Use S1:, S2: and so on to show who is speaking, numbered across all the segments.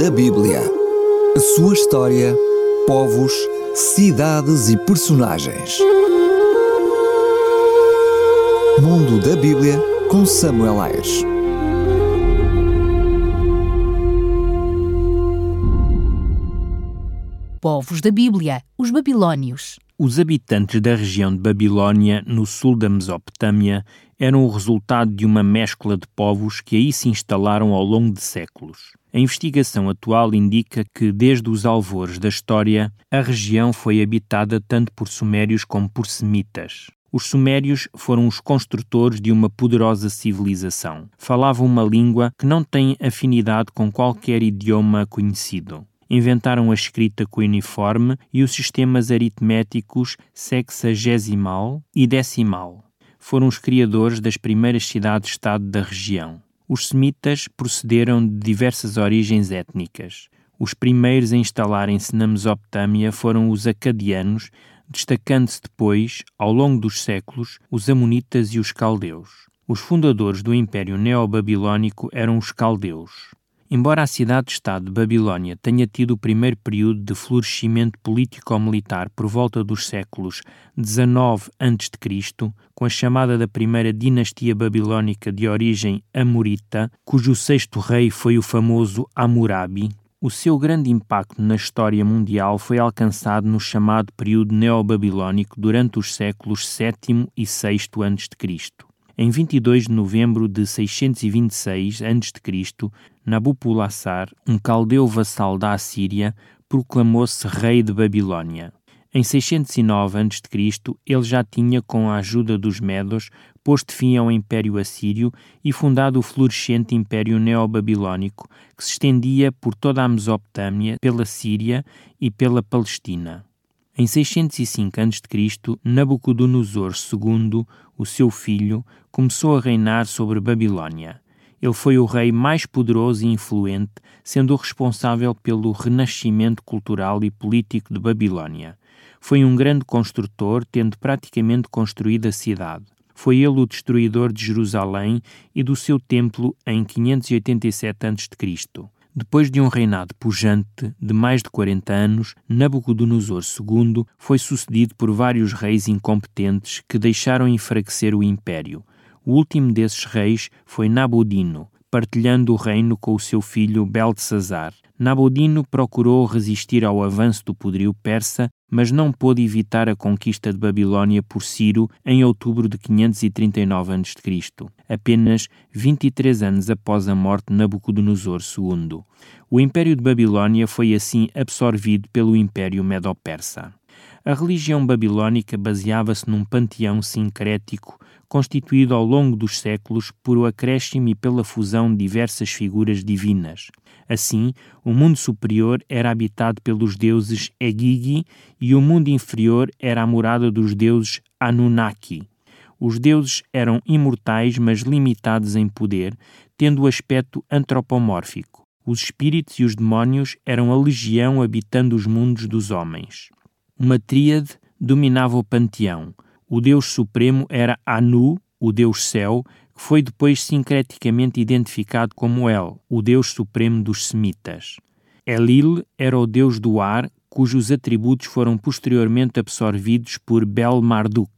S1: da Bíblia. A sua história, povos, cidades e personagens. Mundo da Bíblia com Samuel Ayres.
S2: Povos da Bíblia, os babilônios.
S3: Os habitantes da região de Babilônia, no sul da Mesopotâmia, eram o resultado de uma mescla de povos que aí se instalaram ao longo de séculos. A investigação atual indica que, desde os alvores da história, a região foi habitada tanto por sumérios como por semitas. Os sumérios foram os construtores de uma poderosa civilização. Falavam uma língua que não tem afinidade com qualquer idioma conhecido inventaram a escrita cuneiforme e os sistemas aritméticos sexagesimal e decimal. Foram os criadores das primeiras cidades-estado da região. Os semitas procederam de diversas origens étnicas. Os primeiros a instalarem-se na Mesopotâmia foram os acadianos, destacando-se depois, ao longo dos séculos, os amonitas e os caldeus. Os fundadores do Império Neobabilônico eram os caldeus. Embora a cidade-estado de Babilônia tenha tido o primeiro período de florescimento político-militar por volta dos séculos 19 a.C., com a chamada da primeira dinastia babilônica de origem amorita, cujo sexto rei foi o famoso Hammurabi, o seu grande impacto na história mundial foi alcançado no chamado período neobabilônico durante os séculos VII e VI a.C. Em 22 de novembro de 626 a.C., Nabopolassar, um caldeu vassal da Assíria, proclamou-se rei de Babilônia. Em 609 a.C., ele já tinha, com a ajuda dos Medos, posto fim ao Império Assírio e fundado o florescente Império Neobabilônico, que se estendia por toda a Mesopotâmia, pela Síria e pela Palestina. Em 605 a.C., Nabucodonosor II, o seu filho, começou a reinar sobre Babilônia. Ele foi o rei mais poderoso e influente, sendo o responsável pelo renascimento cultural e político de Babilônia. Foi um grande construtor, tendo praticamente construído a cidade. Foi ele o destruidor de Jerusalém e do seu templo em 587 a.C. Depois de um reinado pujante de mais de 40 anos, Nabucodonosor II foi sucedido por vários reis incompetentes que deixaram enfraquecer o império. O último desses reis foi Nabodino, partilhando o reino com o seu filho Beltesazar. Nabodino procurou resistir ao avanço do poderio persa, mas não pôde evitar a conquista de Babilônia por Ciro em outubro de 539 a.C., apenas 23 anos após a morte de Nabucodonosor II. O Império de Babilônia foi assim absorvido pelo Império Medo-Persa. A religião babilônica baseava-se num panteão sincrético constituído ao longo dos séculos por o acréscimo e pela fusão de diversas figuras divinas. Assim, o mundo superior era habitado pelos deuses Egigi e o mundo inferior era a morada dos deuses Anunnaki. Os deuses eram imortais, mas limitados em poder, tendo o aspecto antropomórfico. Os espíritos e os demónios eram a legião habitando os mundos dos homens. Uma tríade dominava o panteão. O deus supremo era Anu, o deus céu, que foi depois sincreticamente identificado como El, o deus supremo dos semitas. Elil era o deus do ar, cujos atributos foram posteriormente absorvidos por Bel-Marduk.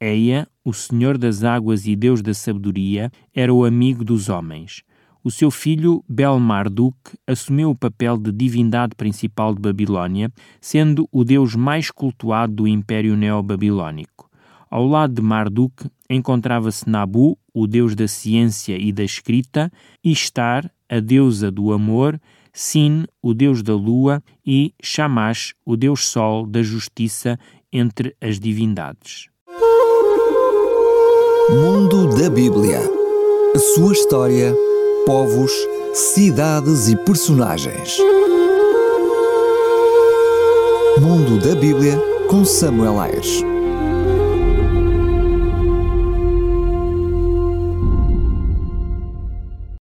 S3: Eia, o senhor das águas e deus da sabedoria, era o amigo dos homens. O seu filho Bel-Marduk assumiu o papel de divindade principal de Babilônia, sendo o deus mais cultuado do Império Neobabilônico. Ao lado de Marduk encontrava-se Nabu, o deus da ciência e da escrita, Ishtar, a deusa do amor, Sin, o deus da lua, e Shamash, o deus sol da justiça entre as divindades.
S1: Mundo da Bíblia. A sua história povos, cidades e personagens. Mundo da Bíblia com Samuel Ayres.